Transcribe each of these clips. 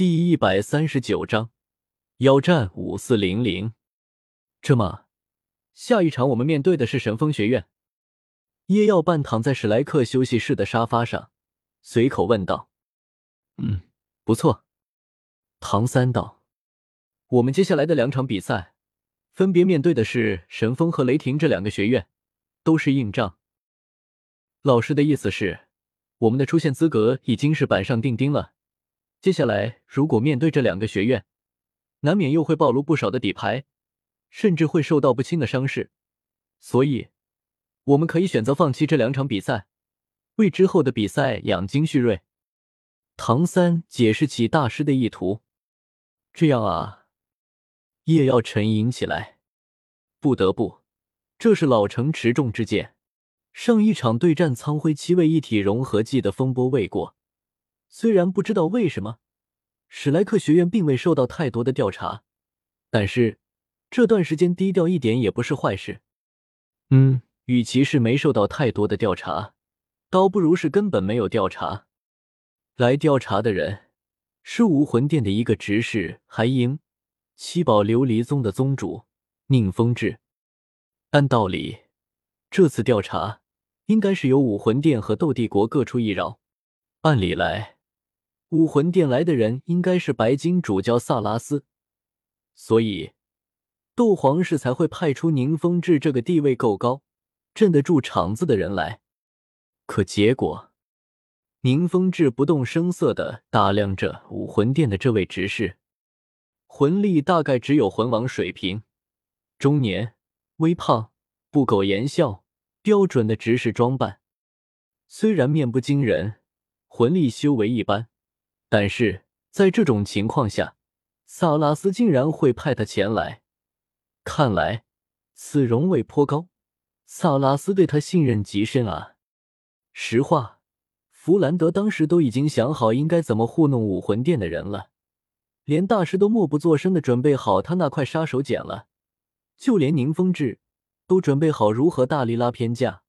第一百三十九章，妖战五四零零。这么，下一场我们面对的是神风学院。叶耀半躺在史莱克休息室的沙发上，随口问道：“嗯，不错。”唐三道：“我们接下来的两场比赛，分别面对的是神风和雷霆这两个学院，都是硬仗。老师的意思是，我们的出线资格已经是板上钉钉了。接下来如果面对这两个学院，难免又会暴露不少的底牌，甚至会受到不轻的伤势。所以。”我们可以选择放弃这两场比赛，为之后的比赛养精蓄锐。唐三解释起大师的意图。这样啊，叶耀沉吟起来。不得不，这是老成持重之剑。上一场对战苍辉七位一体融合技的风波未过，虽然不知道为什么史莱克学院并未受到太多的调查，但是这段时间低调一点也不是坏事。嗯。与其是没受到太多的调查，倒不如是根本没有调查。来调查的人是武魂殿的一个执事韩英，七宝琉璃宗的宗主宁风致。按道理，这次调查应该是由武魂殿和斗帝国各出一饶。按理来，武魂殿来的人应该是白金主教萨拉斯，所以斗皇室才会派出宁风致这个地位够高。镇得住场子的人来，可结果，宁风致不动声色的打量着武魂殿的这位执事，魂力大概只有魂王水平，中年，微胖，不苟言笑，标准的执事装扮。虽然面不惊人，魂力修为一般，但是在这种情况下，萨拉斯竟然会派他前来，看来此荣位颇高。萨拉斯对他信任极深啊！实话，弗兰德当时都已经想好应该怎么糊弄武魂殿的人了，连大师都默不作声的准备好他那块杀手锏了，就连宁风致都准备好如何大力拉偏架，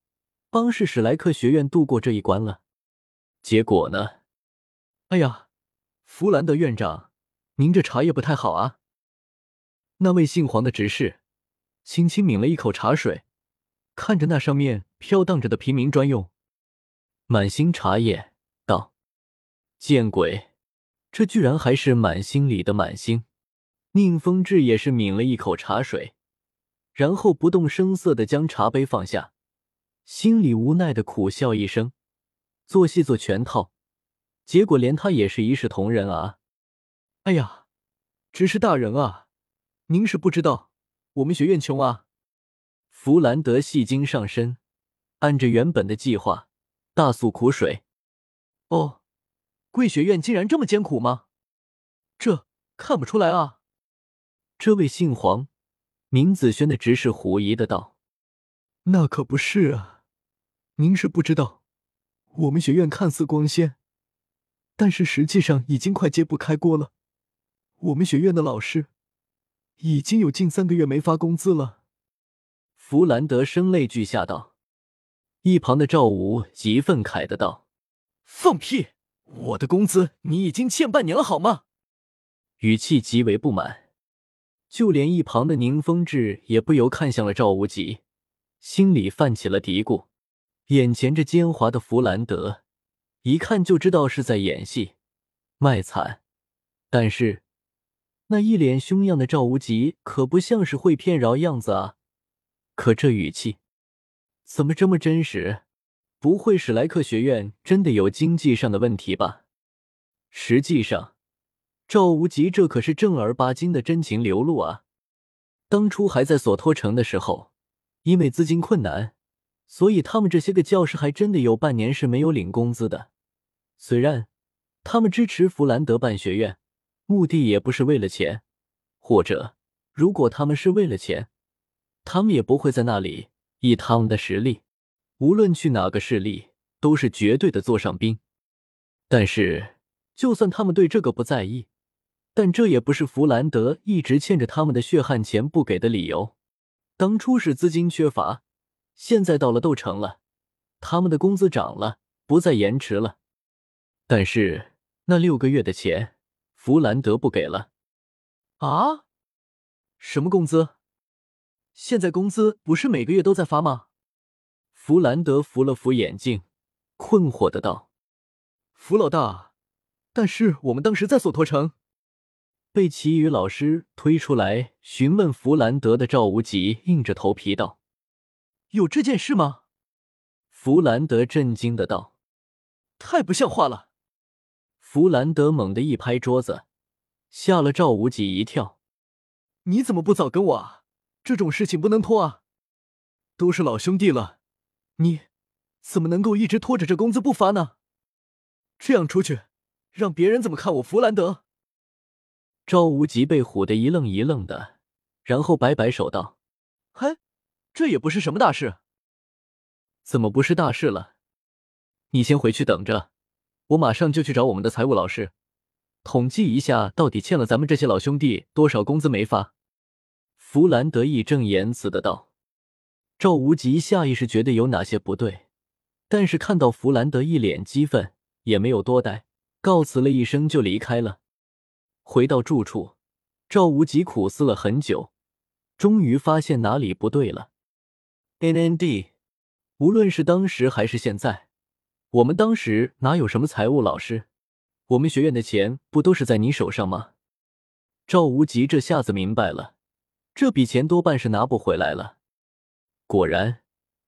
帮是史莱克学院度过这一关了。结果呢？哎呀，弗兰德院长，您这茶叶不太好啊！那位姓黄的执事轻轻抿了一口茶水。看着那上面飘荡着的平民专用满星茶叶，道：“见鬼，这居然还是满星里的满星！”宁风致也是抿了一口茶水，然后不动声色的将茶杯放下，心里无奈的苦笑一声：“做戏做全套，结果连他也是一视同仁啊！”哎呀，执事大人啊，您是不知道，我们学院穷啊！弗兰德戏精上身，按着原本的计划大诉苦水。哦，贵学院竟然这么艰苦吗？这看不出来啊！这位姓黄、名子轩的执事狐疑的道：“那可不是啊，您是不知道，我们学院看似光鲜，但是实际上已经快揭不开锅了。我们学院的老师已经有近三个月没发工资了。”弗兰德声泪俱下道，一旁的赵武极愤慨的道：“放屁！我的工资你已经欠半年了，好吗？”语气极为不满，就连一旁的宁风致也不由看向了赵无极，心里泛起了嘀咕：眼前这奸猾的弗兰德，一看就知道是在演戏，卖惨；但是那一脸凶样的赵无极，可不像是会骗饶样子啊！可这语气怎么这么真实？不会史莱克学院真的有经济上的问题吧？实际上，赵无极这可是正儿八经的真情流露啊！当初还在索托城的时候，因为资金困难，所以他们这些个教师还真的有半年是没有领工资的。虽然他们支持弗兰德办学院，目的也不是为了钱，或者如果他们是为了钱。他们也不会在那里。以他们的实力，无论去哪个势力，都是绝对的座上宾。但是，就算他们对这个不在意，但这也不是弗兰德一直欠着他们的血汗钱不给的理由。当初是资金缺乏，现在到了斗城了，他们的工资涨了，不再延迟了。但是那六个月的钱，弗兰德不给了。啊？什么工资？现在工资不是每个月都在发吗？弗兰德扶了扶眼镜，困惑的道：“弗老大，但是我们当时在索托城。”被其余老师推出来询问弗兰德的赵无极硬着头皮道：“有这件事吗？”弗兰德震惊的道：“太不像话了！”弗兰德猛地一拍桌子，吓了赵无极一跳：“你怎么不早跟我啊？这种事情不能拖啊！都是老兄弟了，你怎么能够一直拖着这工资不发呢？这样出去，让别人怎么看我弗兰德？”赵无极被唬得一愣一愣的，然后摆摆手道：“嘿，这也不是什么大事。怎么不是大事了？你先回去等着，我马上就去找我们的财务老师，统计一下到底欠了咱们这些老兄弟多少工资没发。”弗兰德义正言辞的道。赵无极下意识觉得有哪些不对，但是看到弗兰德一脸激愤，也没有多待，告辞了一声就离开了。回到住处，赵无极苦思了很久，终于发现哪里不对了。N N D，无论是当时还是现在，我们当时哪有什么财务老师？我们学院的钱不都是在你手上吗？赵无极这下子明白了，这笔钱多半是拿不回来了。果然，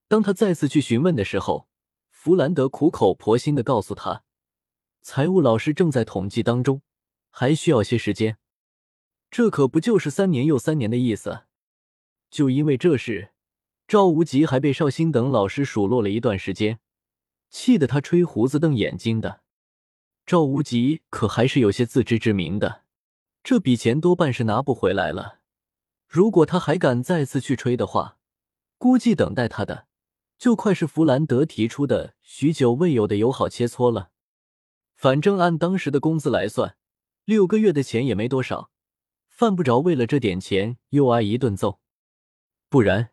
当他再次去询问的时候，弗兰德苦口婆心的告诉他，财务老师正在统计当中。还需要些时间，这可不就是三年又三年的意思？就因为这事，赵无极还被绍兴等老师数落了一段时间，气得他吹胡子瞪眼睛的。赵无极可还是有些自知之明的，这笔钱多半是拿不回来了。如果他还敢再次去吹的话，估计等待他的就快是弗兰德提出的许久未有的友好切磋了。反正按当时的工资来算。六个月的钱也没多少，犯不着为了这点钱又挨一顿揍。不然，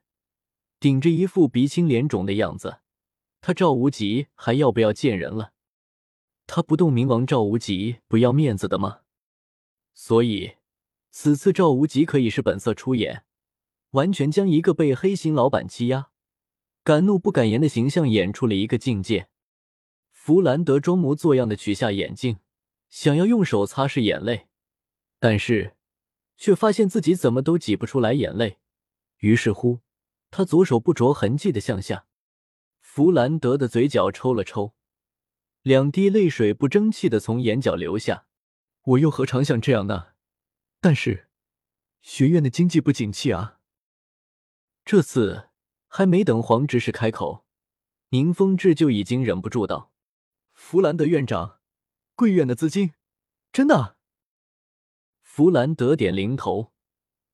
顶着一副鼻青脸肿的样子，他赵无极还要不要见人了？他不动明王赵无极不要面子的吗？所以，此次赵无极可以是本色出演，完全将一个被黑心老板欺压、敢怒不敢言的形象演出了一个境界。弗兰德装模作样的取下眼镜。想要用手擦拭眼泪，但是却发现自己怎么都挤不出来眼泪。于是乎，他左手不着痕迹的向下。弗兰德的嘴角抽了抽，两滴泪水不争气的从眼角流下。我又何尝想这样呢？但是学院的经济不景气啊。这次还没等黄执事开口，宁风致就已经忍不住道：“弗兰德院长。”贵院的资金，真的？弗兰德点零头，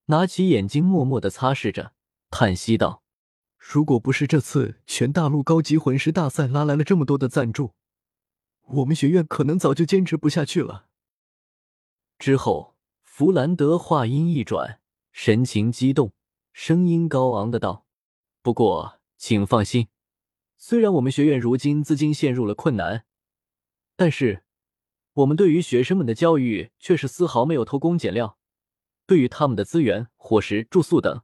拿起眼睛默默的擦拭着，叹息道：“如果不是这次全大陆高级魂师大赛拉来了这么多的赞助，我们学院可能早就坚持不下去了。”之后，弗兰德话音一转，神情激动，声音高昂的道：“不过，请放心，虽然我们学院如今资金陷入了困难，但是……”我们对于学生们的教育却是丝毫没有偷工减料，对于他们的资源、伙食、住宿等，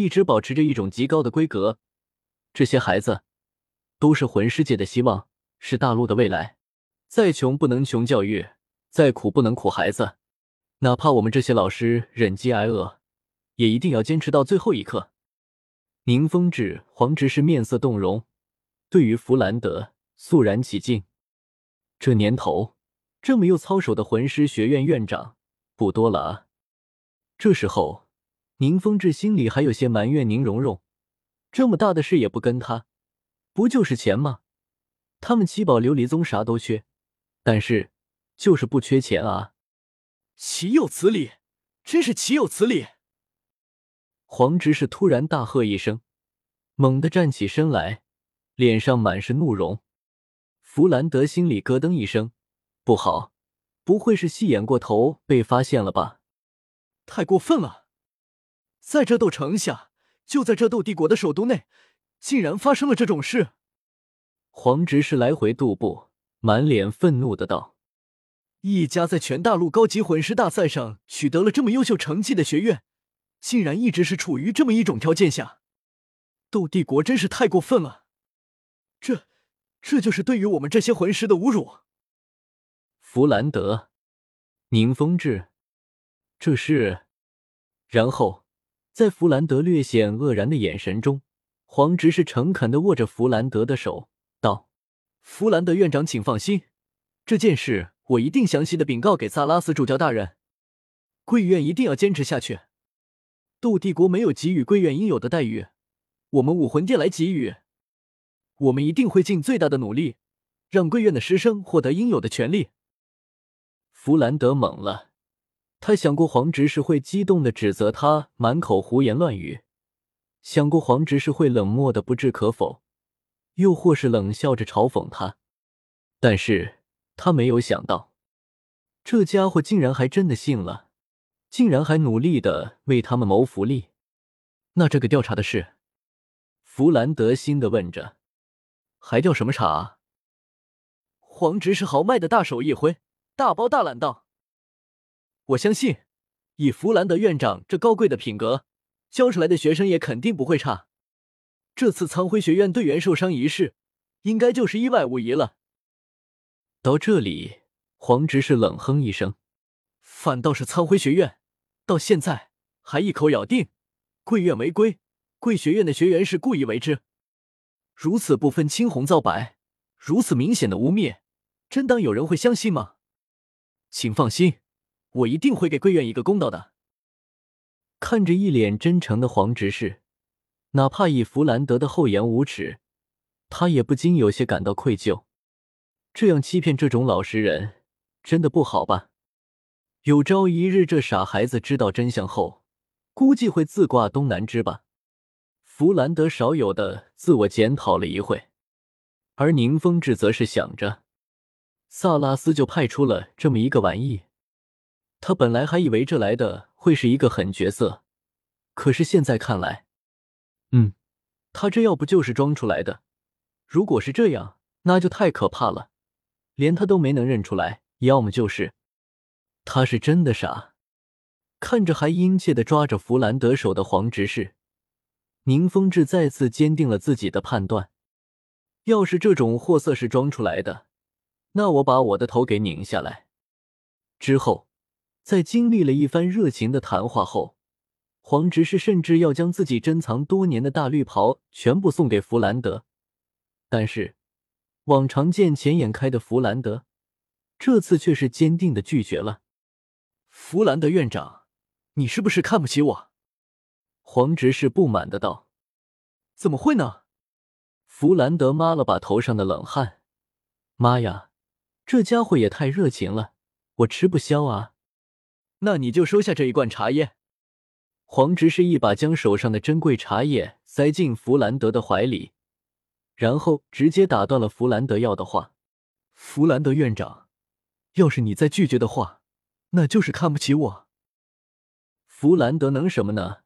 一直保持着一种极高的规格。这些孩子都是魂师界的希望，是大陆的未来。再穷不能穷教育，再苦不能苦孩子。哪怕我们这些老师忍饥挨饿，也一定要坚持到最后一刻。宁风致、黄执事面色动容，对于弗兰德肃然起敬。这年头。这么又操守的魂师学院院长不多了啊！这时候，宁风致心里还有些埋怨宁荣荣，这么大的事也不跟他，不就是钱吗？他们七宝琉璃宗啥都缺，但是就是不缺钱啊！岂有此理！真是岂有此理！黄执事突然大喝一声，猛地站起身来，脸上满是怒容。弗兰德心里咯噔一声。不好，不会是戏演过头被发现了吧？太过分了！在这斗城下，就在这斗帝国的首都内，竟然发生了这种事！黄执事来回踱步，满脸愤怒的道：“一家在全大陆高级魂师大赛上取得了这么优秀成绩的学院，竟然一直是处于这么一种条件下，斗帝国真是太过分了！这，这就是对于我们这些魂师的侮辱。弗兰德，宁风致，这是……然后，在弗兰德略显愕然的眼神中，黄执事诚恳的握着弗兰德的手，道：“弗兰德院长，请放心，这件事我一定详细的禀告给萨拉斯主教大人。贵院一定要坚持下去。斗帝国没有给予贵院应有的待遇，我们武魂殿来给予。我们一定会尽最大的努力，让贵院的师生获得应有的权利。”弗兰德懵了，他想过黄执事会激动的指责他满口胡言乱语，想过黄执事会冷漠的不置可否，又或是冷笑着嘲讽他，但是他没有想到，这家伙竟然还真的信了，竟然还努力的为他们谋福利。那这个调查的事，弗兰德心的问着，还调什么查？黄执事豪迈的大手一挥。大包大揽道：“我相信，以弗兰德院长这高贵的品格，教出来的学生也肯定不会差。这次苍辉学院队员受伤一事，应该就是意外无疑了。”到这里，黄执事冷哼一声：“反倒是苍辉学院，到现在还一口咬定贵院违规，贵学院的学员是故意为之，如此不分青红皂白，如此明显的污蔑，真当有人会相信吗？”请放心，我一定会给贵院一个公道的。看着一脸真诚的黄执事，哪怕以弗兰德的厚颜无耻，他也不禁有些感到愧疚。这样欺骗这种老实人，真的不好吧？有朝一日，这傻孩子知道真相后，估计会自挂东南枝吧。弗兰德少有的自我检讨了一会，而宁风致则是想着。萨拉斯就派出了这么一个玩意，他本来还以为这来的会是一个狠角色，可是现在看来，嗯，他这要不就是装出来的。如果是这样，那就太可怕了，连他都没能认出来。要么就是他是真的傻。看着还殷切的抓着弗兰德手的黄执事，宁风致再次坚定了自己的判断：要是这种货色是装出来的。那我把我的头给拧下来。之后，在经历了一番热情的谈话后，黄执事甚至要将自己珍藏多年的大绿袍全部送给弗兰德。但是，往常见钱眼开的弗兰德，这次却是坚定的拒绝了。弗兰德院长，你是不是看不起我？黄执事不满的道。怎么会呢？弗兰德抹了把头上的冷汗。妈呀！这家伙也太热情了，我吃不消啊！那你就收下这一罐茶叶。黄执事一把将手上的珍贵茶叶塞进弗兰德的怀里，然后直接打断了弗兰德要的话：“弗兰德院长，要是你再拒绝的话，那就是看不起我。”弗兰德能什么呢？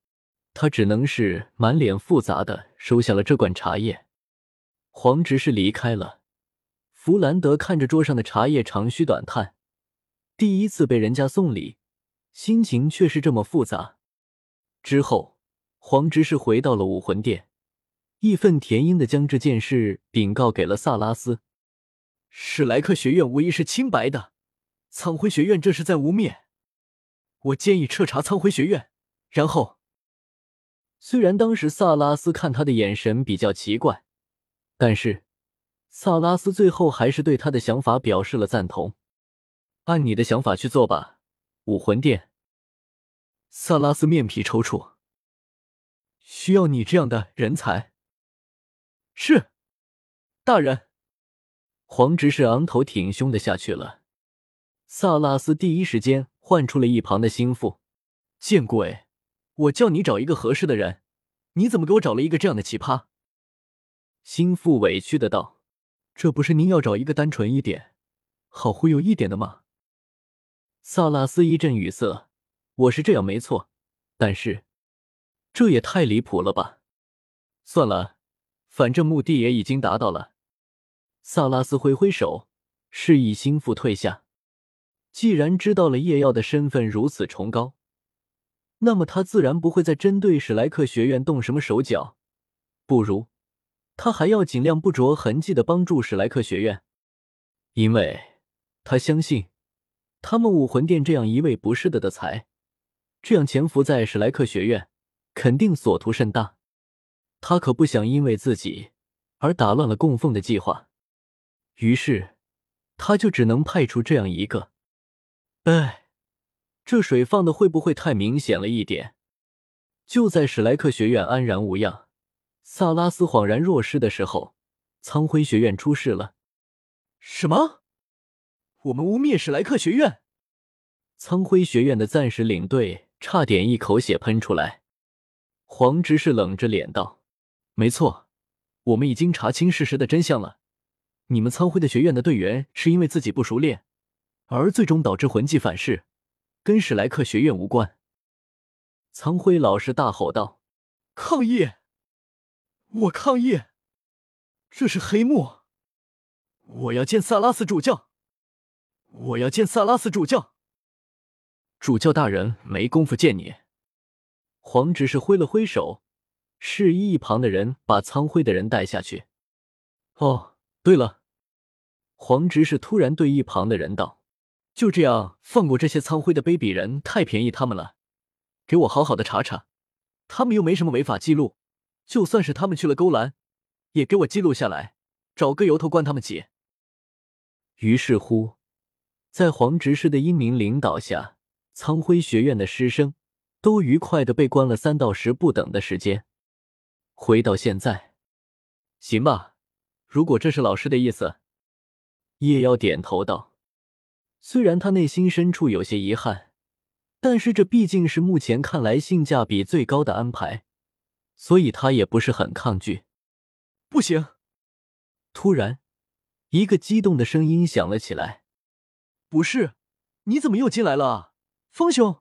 他只能是满脸复杂的收下了这罐茶叶。黄执事离开了。弗兰德看着桌上的茶叶，长吁短叹。第一次被人家送礼，心情却是这么复杂。之后，黄执事回到了武魂殿，义愤填膺的将这件事禀告给了萨拉斯。史莱克学院无疑是清白的，苍辉学院这是在污蔑。我建议彻查苍辉学院，然后。虽然当时萨拉斯看他的眼神比较奇怪，但是。萨拉斯最后还是对他的想法表示了赞同，按你的想法去做吧，武魂殿。萨拉斯面皮抽搐，需要你这样的人才。是，大人。黄执事昂头挺胸的下去了。萨拉斯第一时间唤出了一旁的心腹，见鬼！我叫你找一个合适的人，你怎么给我找了一个这样的奇葩？心腹委屈的道。这不是您要找一个单纯一点、好忽悠一点的吗？萨拉斯一阵语塞。我是这样没错，但是这也太离谱了吧！算了，反正目的也已经达到了。萨拉斯挥挥手，示意心腹退下。既然知道了叶耀的身份如此崇高，那么他自然不会再针对史莱克学院动什么手脚。不如，他还要尽量不着痕迹的帮助史莱克学院，因为他相信，他们武魂殿这样一位不是的的才，这样潜伏在史莱克学院，肯定所图甚大。他可不想因为自己而打乱了供奉的计划，于是他就只能派出这样一个。哎，这水放的会不会太明显了一点？就在史莱克学院安然无恙，萨拉斯恍然若失的时候，苍辉学院出事了。什么？我们污蔑史莱克学院？苍辉学院的暂时领队差点一口血喷出来。黄执事冷着脸道。没错，我们已经查清事实的真相了。你们苍辉的学院的队员是因为自己不熟练，而最终导致魂技反噬，跟史莱克学院无关。苍辉老师大吼道：“抗议！我抗议！这是黑幕！我要见萨拉斯主教！我要见萨拉斯主教！主教大人没工夫见你。”黄执事挥了挥手。示意一旁的人把苍灰的人带下去。哦，对了，黄执事突然对一旁的人道：“就这样放过这些苍辉的卑鄙人，太便宜他们了。给我好好的查查，他们又没什么违法记录，就算是他们去了勾栏，也给我记录下来，找个由头关他们起。”于是乎，在黄执事的英明领导下，苍辉学院的师生都愉快的被关了三到十不等的时间。回到现在，行吧。如果这是老师的意思，叶妖点头道。虽然他内心深处有些遗憾，但是这毕竟是目前看来性价比最高的安排，所以他也不是很抗拒。不行！突然，一个激动的声音响了起来：“不是，你怎么又进来了啊，风兄？”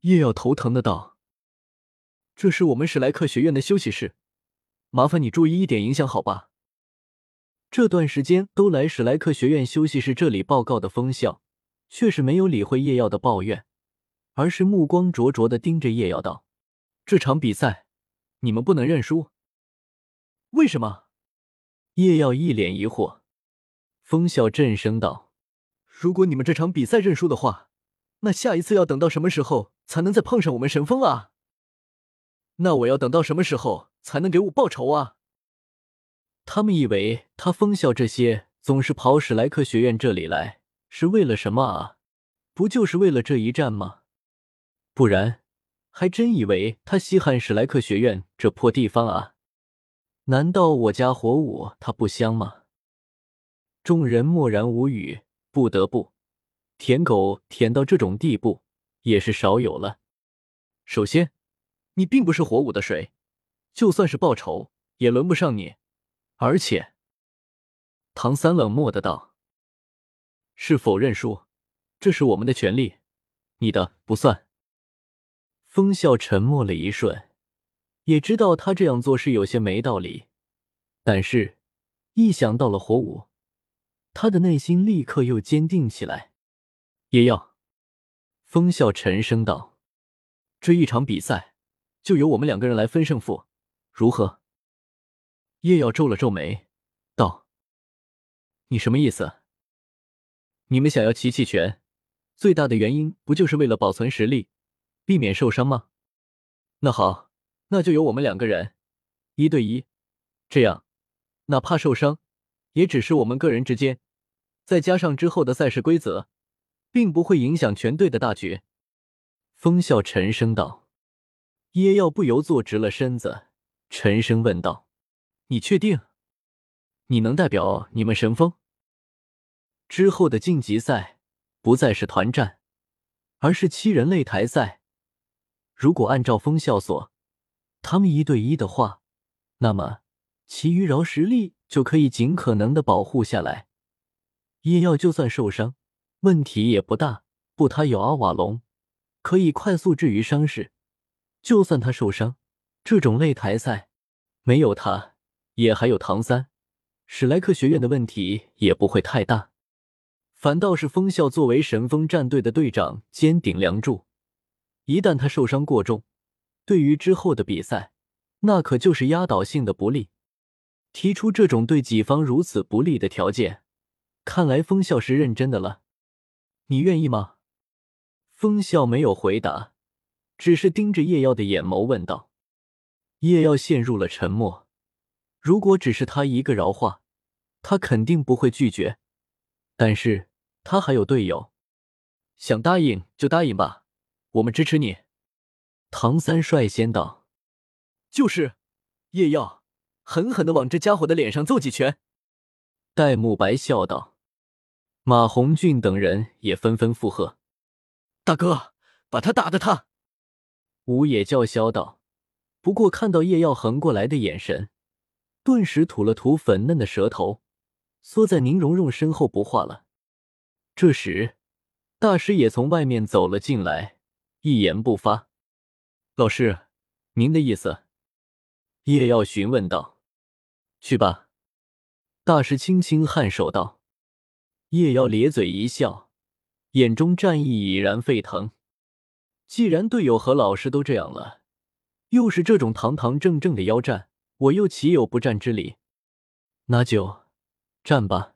叶耀头疼的道。这是我们史莱克学院的休息室，麻烦你注意一点影响，好吧？这段时间都来史莱克学院休息室这里报告的风笑，却是没有理会叶耀的抱怨，而是目光灼灼的盯着叶耀道：“这场比赛，你们不能认输。”为什么？叶耀一脸疑惑。风笑震声道：“如果你们这场比赛认输的话，那下一次要等到什么时候才能再碰上我们神风啊？”那我要等到什么时候才能给我报仇啊？他们以为他风笑这些总是跑史莱克学院这里来是为了什么啊？不就是为了这一战吗？不然还真以为他稀罕史莱克学院这破地方啊？难道我家火舞它不香吗？众人默然无语，不得不舔狗舔到这种地步也是少有了。首先。你并不是火舞的水，就算是报仇也轮不上你。而且，唐三冷漠的道：“是否认输？这是我们的权利，你的不算。”风笑沉默了一瞬，也知道他这样做是有些没道理，但是，一想到了火舞，他的内心立刻又坚定起来。也要，风笑沉声道：“这一场比赛。”就由我们两个人来分胜负，如何？叶耀皱了皱眉，道：“你什么意思？你们想要齐齐全，最大的原因不就是为了保存实力，避免受伤吗？那好，那就由我们两个人一对一，这样，哪怕受伤，也只是我们个人之间，再加上之后的赛事规则，并不会影响全队的大局。”风笑沉声道。叶耀不由坐直了身子，沉声问道：“你确定？你能代表你们神风？之后的晋级赛不再是团战，而是七人擂台赛。如果按照风笑所，他们一对一的话，那么其余饶实力就可以尽可能的保护下来。叶耀就算受伤，问题也不大。不，他有阿瓦隆，可以快速治愈伤势。”就算他受伤，这种擂台赛没有他，也还有唐三，史莱克学院的问题也不会太大。反倒是风笑作为神风战队的队长兼顶梁柱，一旦他受伤过重，对于之后的比赛，那可就是压倒性的不利。提出这种对己方如此不利的条件，看来风笑是认真的了。你愿意吗？风笑没有回答，只是盯着叶耀的眼眸问道。叶耀陷入了沉默。如果只是他一个饶话，他肯定不会拒绝。但是他还有队友，想答应就答应吧，我们支持你。唐三率先道：“就是，叶耀，狠狠的往这家伙的脸上揍几拳。”戴沐白笑道。马红俊等人也纷纷附和：“大哥，把他打的他。”吴野叫嚣道。不过看到叶耀横过来的眼神，顿时吐了吐粉嫩的舌头，缩在宁荣荣身后不话了。这时，大师也从外面走了进来，一言不发。老师，您的意思？叶耀询问道。去吧。大师轻轻颔首道。叶耀咧嘴一笑，眼中战意已然沸腾。既然队友和老师都这样了。又是这种堂堂正正的妖战，我又岂有不战之理？那就战吧！